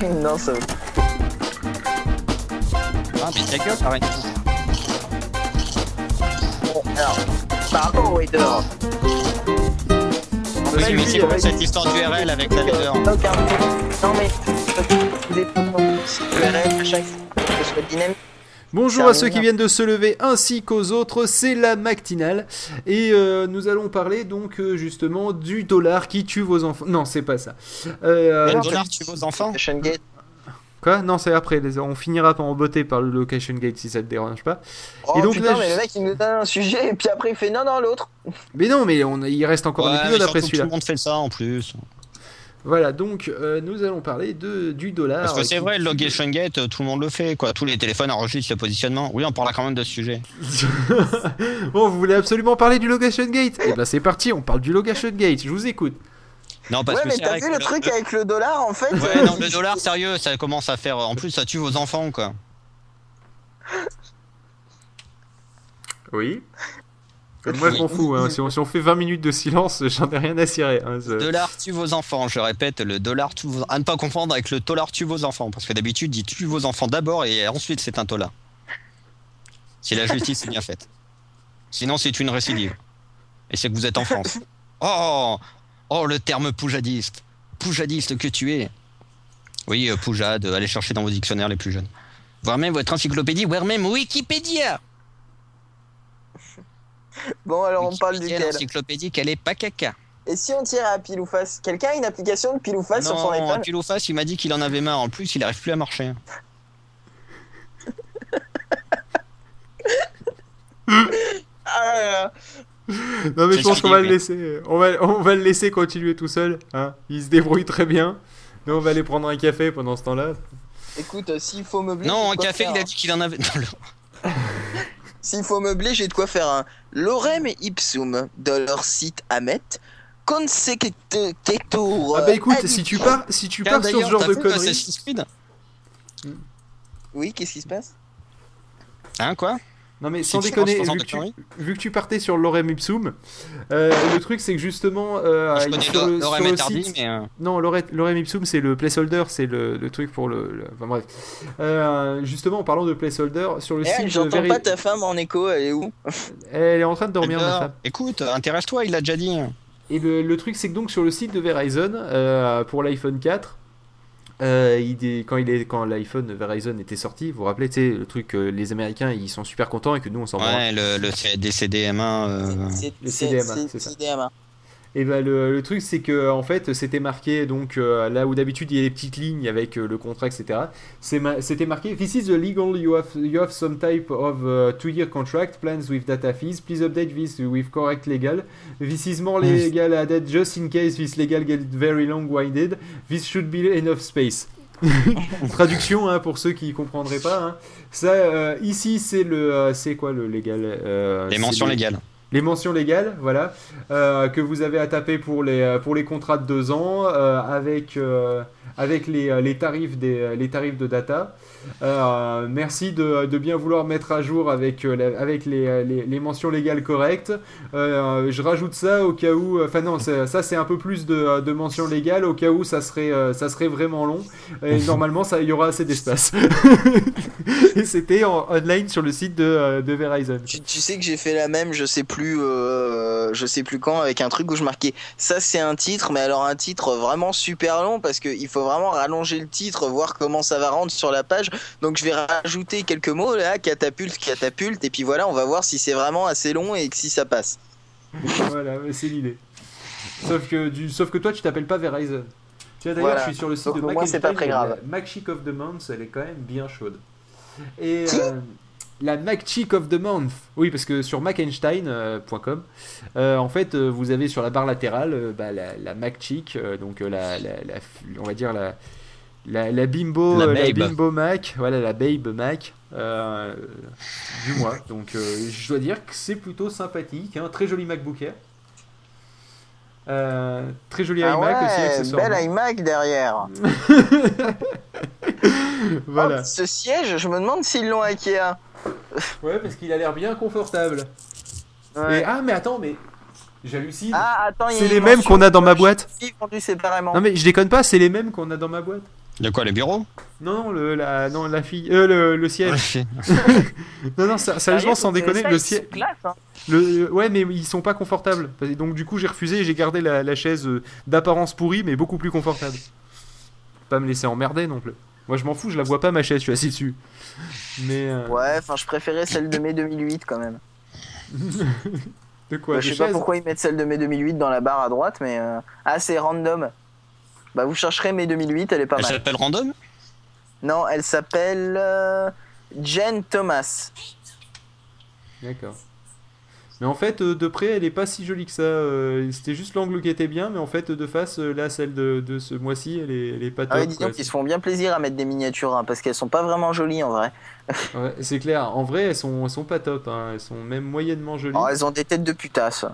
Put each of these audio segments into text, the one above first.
non, ça. Ah, mais ta gueule, arrête. Bon, alors, par rapport au header. En Oui, fait, mais lui, c'est quoi avec- cette histoire d'URL avec la leader Aucun- Non, mais. URL, machin, que ce soit dynamique. Bonjour à ceux qui viennent de se lever ainsi qu'aux autres, c'est la matinale et euh, nous allons parler donc euh, justement du dollar qui tue vos enfants. Non, c'est pas ça. Euh, Le dollar tue vos enfants quoi? Non, c'est après. les- On finira par en botter par le location gate si ça te dérange pas. Oh Et donc putain, là, mais je- le mec il nous donne un sujet et puis après il fait non, non, l'autre. Mais non, mais on, il reste encore un Ouais, épisode mais après celui-là. Tout le monde fait ça en plus. Voilà, donc euh, nous allons parler de du dollar. Parce que c'est qui vrai, le Logation Gate, euh, tout le monde le fait, quoi. Tous les téléphones enregistrent le positionnement. Oui, on parlera quand même de ce sujet. bon, vous voulez absolument parler du location gate Eh ben c'est parti, on parle du location gate. Je vous écoute. Non, parce Ouais, que mais t'as vu le truc avec le dollar en fait? Ouais, non, le dollar, sérieux, ça commence à faire. En plus, ça tue vos enfants, quoi. Oui. Moi, je m'en fous. hein. Si, on, si on fait 20 minutes de silence, j'en ai rien à cirer. hein. Dollar tue vos enfants, je répète, le dollar tue vos... À ne pas confondre avec le dollar tue vos enfants, parce que d'habitude, il tue vos enfants d'abord et ensuite c'est un dollar. Si la justice est bien faite. Sinon, c'est une récidive. Et c'est que vous êtes en France. Oh Oh, le terme poujadiste Poujadiste que tu es Oui, euh, poujade, allez chercher dans vos dictionnaires les plus jeunes. Voire même votre encyclopédie, voire même Wikipédia Bon, alors on parle duquel L'encyclopédie, qu'elle est pas caca. Et si on tire à pile ou face? Quelqu'un a une application de pile ou face sur son Non, iPhone? pile ou face, il m'a dit qu'il en avait marre. En plus, il arrive plus à marcher. Ah là là. Non, mais je pense qu'on va le laisser. On va, on va le laisser continuer tout seul. Hein. Il se débrouille très bien. Nous, on va aller prendre un café pendant ce temps-là. Écoute, euh, s'il faut meubler. Non, un café, faire, il a hein. dit qu'il en avait. Non, le- S'il faut meubler, j'ai de quoi faire un lorem ipsum de leur site Amet. Consecutor. Ah bah écoute, si tu pars, si tu pars sur ce genre de conneries. Oui, qu'est-ce qui se passe Hein, quoi Non mais sans déconner, vu que, tu, conneries. vu que tu partais sur l'orem ipsum, euh, le truc c'est que justement euh, Je connais sur le, sur Lorem le Interdit, site, mais. euh, Non, l'ore- l'orem ipsum, c'est le placeholder, c'est le, le truc pour le. le- Enfin bref. Euh, justement, en parlant de placeholder, sur le Eh, site. de J'entends Veri- pas ta femme en écho, elle est où Elle est en train de dormir, ma femme. Écoute, intéresse-toi, il l'a déjà dit. Et le, le truc, c'est que donc sur le site de Verizon, euh, pour l'iPhone 4, euh, il quand, il est, quand l'iPhone Verizon était sorti, vous vous rappelez, tu sais, le truc, euh, les Américains, ils sont super contents et que nous, on s'en branle. Ouais, le, le CDMA. euh, C'est le c'est- CDMA, c'est- c'est ça. CDMA. Et ben le, le truc c'est que en fait c'était marqué donc euh, là où d'habitude il y a les petites lignes avec euh, le contrat etc. C'était marqué This is the legal you have you have some type of uh, two year contract plans with data fees. Please update this with correct legal. This is more legal added just in case this legal get very long winded. This should be enough space. Traduction hein, pour ceux qui comprendraient pas. hein. Ça euh, ici c'est le euh, c'est quoi le légal euh, Les mentions le- légales. Les mentions légales, voilà, euh, que vous avez à taper pour les, euh, pour les contrats de deux ans euh, avec, euh, avec les, les, tarifs des, les tarifs de data. Euh, merci de, de bien vouloir mettre à jour avec, euh, avec les, les, les mentions légales correctes. Euh, je rajoute ça au cas où, enfin non, ça, c'est un peu plus de, de mentions légales au cas où ça serait, ça serait vraiment long. Et normalement, ça, il y aura assez d'espace. Et c'était en online sur le site de, de Verizon. Tu, tu sais que j'ai fait la même, je sais plus, euh, je sais plus quand, avec un truc où je marquais ça c'est un titre, mais alors un titre vraiment super long parce qu'il faut vraiment rallonger le titre, voir comment ça va rendre sur la page. Donc je vais rajouter quelques mots là, catapulte, catapulte, et puis voilà, on va voir si c'est vraiment assez long et que si ça passe. voilà, c'est l'idée. Sauf que, du, sauf que toi, tu t'appelles pas Verizon. Tu vois, d'ailleurs, Voilà. je suis sur le site Donc, de Mac c'est pas très grave. Mac Chic of the Month, elle est quand même bien chaude. Et euh, la Mac Chic of the Month, oui, parce que sur maceinstein.com, euh, en fait, euh, vous avez sur la barre latérale euh, bah, la, la Mac Chic, euh, donc euh, la, la- la- on va dire la, la, la bimbo, La euh, bimbo Mac, voilà la babe Mac euh, du mois. Donc, euh, je dois dire que c'est plutôt sympathique, hein, très joli MacBook Air. Euh, très joli Ah iMac aussi, ouais, accessoirement. bel iMac derrière. voilà. Oh, ce siège, je me demande s'ils l'ont Ikea. Ouais, parce qu'il a l'air bien confortable. Ouais. Et, ah, mais attends, mais j'hallucine. Ah attends, il y a c'est une les mêmes mention qu'on a dans ma boîte. Séparément. Non, mais je déconne pas, c'est les mêmes qu'on a dans ma boîte. De quoi, les bureaux? Non, non, le, la, non, la fille, euh, le, le siège. non, non, ça- sérieusement, sans déconner, le siège. Classe, hein. Le, ouais, mais ils sont pas confortables. Et Donc du coup, j'ai refusé et j'ai gardé la, la chaise euh, d'apparence pourrie, mais beaucoup plus confortable. Pas me laisser emmerder non plus. Moi, je m'en fous, je la vois pas ma chaise, je suis assis dessus. Mais euh, Ouais, enfin, je préférais celle de mai 2008 quand même. de quoi Bah, je sais pas pourquoi ils mettent celle de mai 2008 dans la barre à droite, mais. euh, Ah, c'est random. Bah, vous chercherez mai 2008, elle est pas Elle mal. s'appelle Random? Non, elle s'appelle. euh, Jen Thomas. D'accord. Mais en fait, euh, de près, elle est pas si jolie que ça. euh, C'était juste l'angle qui était bien, mais en fait, de face, euh, là, celle de, de ce mois-ci, elle est, elle est pas top. Ah ouais, disons qu'ils se font bien plaisir à mettre des miniatures, hein, parce qu'elles sont pas vraiment jolies en vrai. Ouais, c'est clair. En vrai, elles sont, elles sont pas top. hein. Elles sont même moyennement jolies. Oh, elles ont des têtes de putasse.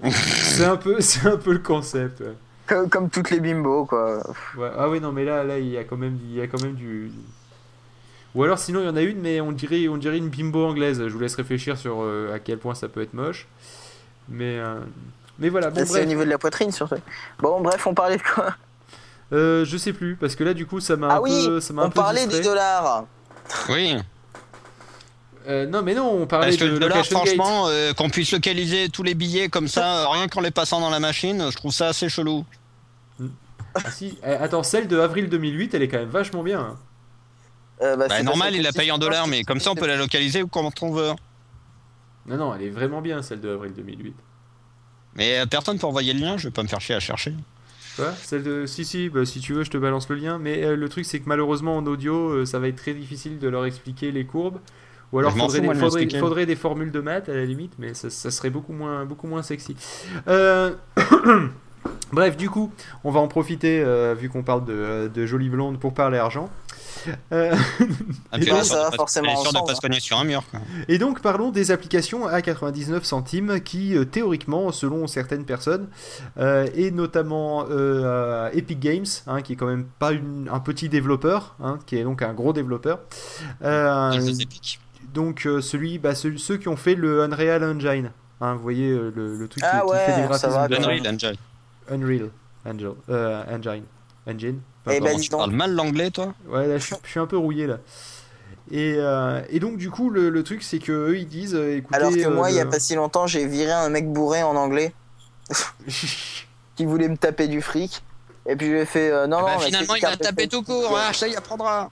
C'est un peu, c'est un peu le concept. ouais. Comme, comme toutes les bimbos, quoi. Ouais, Ah oui, non, mais là, là, il y a quand même, il y a quand même du. Ou alors, sinon, il y en a une, mais on dirait, on dirait une bimbo anglaise. Je vous laisse réfléchir sur euh, à quel point ça peut être moche. Mais, euh, mais voilà. Bon, c'est au bref. niveau de la poitrine, surtout. Bon, bref, on parlait de quoi? Euh, je sais plus parce que là, du coup, ça m'a Ah un oui, peu, ça m'a un On peu parlait distrait. des dollars. Oui. Euh, non, mais non, on parlait Parce que de le dollar, franchement, euh, qu'on puisse localiser tous les billets comme ça, rien qu'en les passant dans la machine, je trouve ça assez chelou. Ah, si. Eh, attends, celle de avril 2008, elle est quand même vachement bien. Hein. Euh, bah, Bah, c'est normal, il la paye en dollars, mais comme ça, on peut la localiser quand on veut. Non, non, elle est vraiment bien celle de avril 2008. Mais euh, personne peut envoyer le lien, je vais pas me faire chier à chercher. Quoi Celle de. Si, si, bah, si tu veux, je te balance le lien. Mais euh, le truc, c'est que malheureusement, en audio, euh, ça va être très difficile de leur expliquer les courbes. Ou alors, m'en faudrait, des, de faudrait, m'expliquer. faudrait des formules de maths à la limite, mais ça, ça serait beaucoup moins, beaucoup moins sexy. Euh, Bref, du coup, on va en profiter, euh, vu qu'on parle de, de jolie blonde, pour parler argent. Euh, Et donc, elle est ça sûre va de pas- forcément elle est sûre de ensemble, pas se cogner sur un mur. quoi. Et donc parlons des applications à 99 centimes qui euh, théoriquement, selon certaines personnes, euh, et notamment euh, Epic Games, hein, qui est quand même pas une- un petit développeur, hein, qui est donc un gros développeur. euh, donc euh, celui, bah, celui- ceux qui ont fait le Unreal Engine. hein, vous voyez le, le truc Ah qui, qui ouais, fait des graphismes. Unreal Engine. Unreal Angel, euh, Engine. Engine. Eh ben, Tu parles mal l'anglais, toi Ouais, là, je, suis- je suis un peu rouillé là. Et, euh, et donc du coup, le, le truc, c'est que eux, ils disent, euh, écoutez. Alors que euh, moi, il y a le- pas si longtemps, j'ai viré un mec bourré en anglais qui voulait me taper du fric. Et puis je lui ai fait euh, non, Eh non, ben, Finalement, il taper taper tout court, ah, ça y apprendra.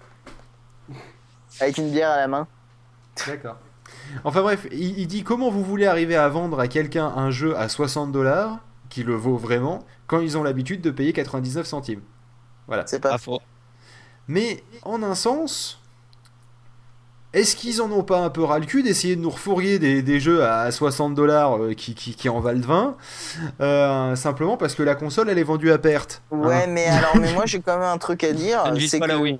avec une bière à la main. D'accord. Enfin bref, il, il dit comment vous voulez arriver à vendre à quelqu'un un jeu à 60 dollars, qui le vaut vraiment, quand ils ont l'habitude de payer 99 centimes? Voilà. C'est pas faux. Mais en un sens, est-ce qu'ils en ont pas un peu ras le cul d'essayer de nous refourguer des, des jeux à 60 dollars euh, qui, qui, qui en valent 20 euh, Simplement parce que la console elle est vendue à perte? Ouais, Hein. mais alors, mais moi j'ai quand même un truc à dire. C'est pas que la Wii.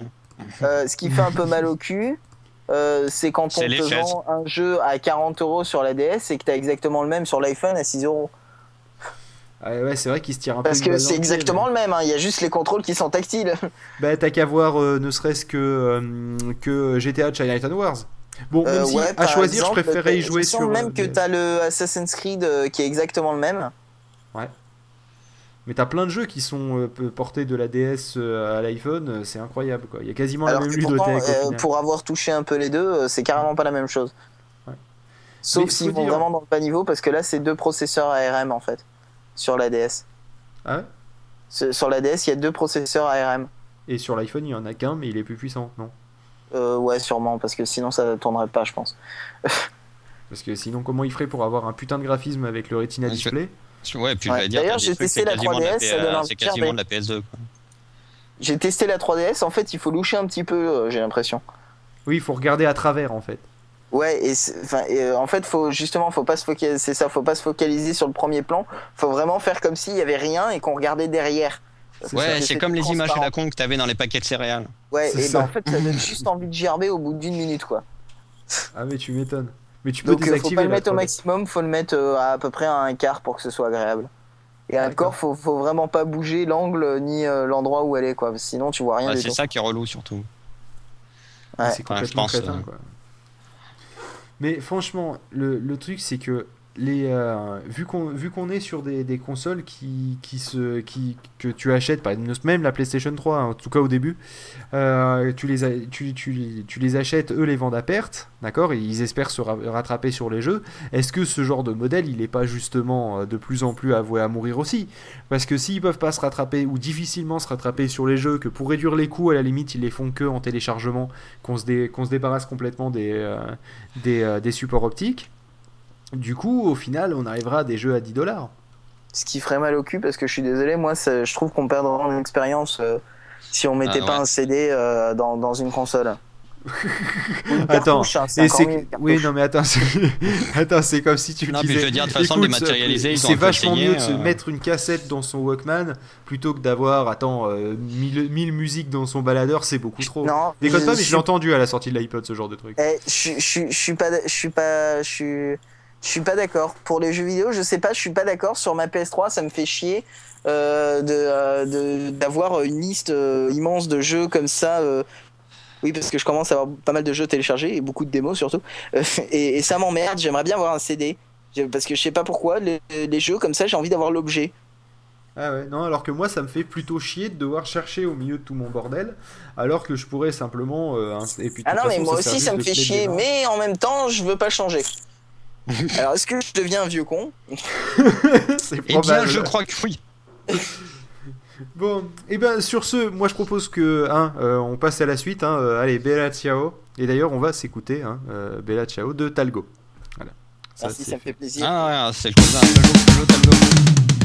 euh, ce qui fait un peu mal au cul, euh, c'est quand on te vend un jeu à 40 euros sur la DS et que t'as exactement le même sur l'iPhone à 6 euros. Ah ouais, c'est vrai qu'ils se tirent un Parce peu une que c'est exactement mais- le même, hein. il y a juste les contrôles qui sont tactiles. Bah t'as qu'à voir euh, ne serait-ce que, euh, que GTA Chinatown Wars. Bon, même Euh, si ouais, à choisir, exemple, je préférais y jouer sur. semble euh, même que t'as le Assassin's Creed qui est exactement le même. Mais t'as plein de jeux qui sont portés de la DS à l'iPhone, c'est incroyable quoi. Il y a quasiment Alors la même ludothèque euh, pour avoir touché un peu les deux, c'est carrément pas la même chose. Ouais. Sauf s'ils vont dire- vraiment dans le bas niveau, parce que là, c'est deux processeurs ARM en fait, sur la DS. Ah ouais Sur la DS, il y a deux processeurs ARM. Et sur l'iPhone, il y en a qu'un, mais il est plus puissant, non? Euh, ouais, sûrement, parce que sinon ça ne tournerait pas, je pense. Parce que sinon, comment il ferait pour avoir un putain de graphisme avec le Retina Display? Ouais, puis D'ailleurs, j'ai testé la quasiment de 3DS, ça donne P- envie c'est quasiment de la PS2. quoi. J'ai testé la 3DS, en fait, il faut loucher un petit peu, euh, j'ai l'impression. Oui, il faut regarder à travers en fait. Ouais, et, c'est- enfin, et, euh, en fait, faut justement, faut pas se focaliser, c'est ça, faut pas se focaliser sur le premier plan. Faut vraiment faire comme s'il y avait rien et qu'on regardait derrière. Ouais, c'est comme les images à la con que t'avais dans les paquets de céréales. Ouais, et ben en fait, ça donne juste envie de gerber au bout d'une minute, quoi. Ah, mais tu m'étonnes. Mais tu peux Donc, euh, faut désactiver pas le mettre au 3D. maximum, faut le mettre euh, à, à peu près à un quart pour que ce soit agréable. Et corps, faut, faut vraiment pas bouger l'angle ni euh, l'endroit où elle est, quoi. Sinon, tu vois rien Ouais, c'est ça qui est relou surtout. Ouais. C'est complètement Ouais, je pense, crétin, euh. quoi. Mais franchement, le, le truc, c'est que euh, vu qu'on est sur des, consoles qui, que tu achètes par exemple même la PlayStation 3 hein, en tout cas au début euh, tu les achètes eux les vendent à perte d'accord ils espèrent se ra- rattraper sur les jeux. Est-ce que ce genre de modèle il est pas justement euh, de plus en plus avoué à mourir aussi? Parce que s'ils peuvent pas se rattraper ou difficilement se rattraper sur les jeux que pour réduire les coûts à la limite ils les font que en téléchargement qu'on se débarrasse complètement des supports optiques du coup, au final, on arrivera à des jeux à 10 dollars. Ce qui ferait mal au cul parce que je suis désolé, moi ça- je trouve qu'on perdrait en expérience euh, si on mettait Ah, pas ouais. un CD euh, dans, dans une console. Une Attends, hein, Et oui, non mais attends, c'est attends, c'est comme si tu Non, disais. je veux dire, de façon, écoute, dématérialisé, ils ont c'est vachement mieux de se euh. mettre une cassette dans son Walkman plutôt que d'avoir attends euh, 1000 1000 musiques dans son baladeur, c'est beaucoup trop. Non, Déconne je- pas, mais je l'ai entendu à la sortie de l'iPod ce genre de truc. Eh, je je suis pas, je suis pas, je suis, je suis pas d'accord. Pour les jeux vidéo, je sais pas, je suis pas d'accord. Sur ma PS3, ça me fait chier euh, de, euh, d'avoir une liste euh, immense de jeux comme ça. euh. oui, parce que je commence à avoir pas mal de jeux téléchargés et beaucoup de démos surtout. Et, et ça m'emmerde. J'aimerais bien avoir un CD. Parce que je sais pas pourquoi, les, les jeux comme ça, j'ai envie d'avoir l'objet. Ah ouais, non, alors que moi ça me fait plutôt chier de devoir chercher au milieu de tout mon bordel, alors que je pourrais simplement. euh, et puis, Ah non, mais façon, moi aussi, ça me fait chier. Mais en même temps, je veux pas changer. Alors, est-ce que je deviens un vieux con c'est Eh bien, je crois que oui. Bon, et ben sur ce, moi je propose que hein, euh, on passe à la suite. Hein, euh, allez, Bella Ciao. Et d'ailleurs, on va s'écouter hein, euh, Bella Ciao de Talgo. Voilà. Merci, ça me fait plaisir. Ah, ouais, c'est le cousin. Le.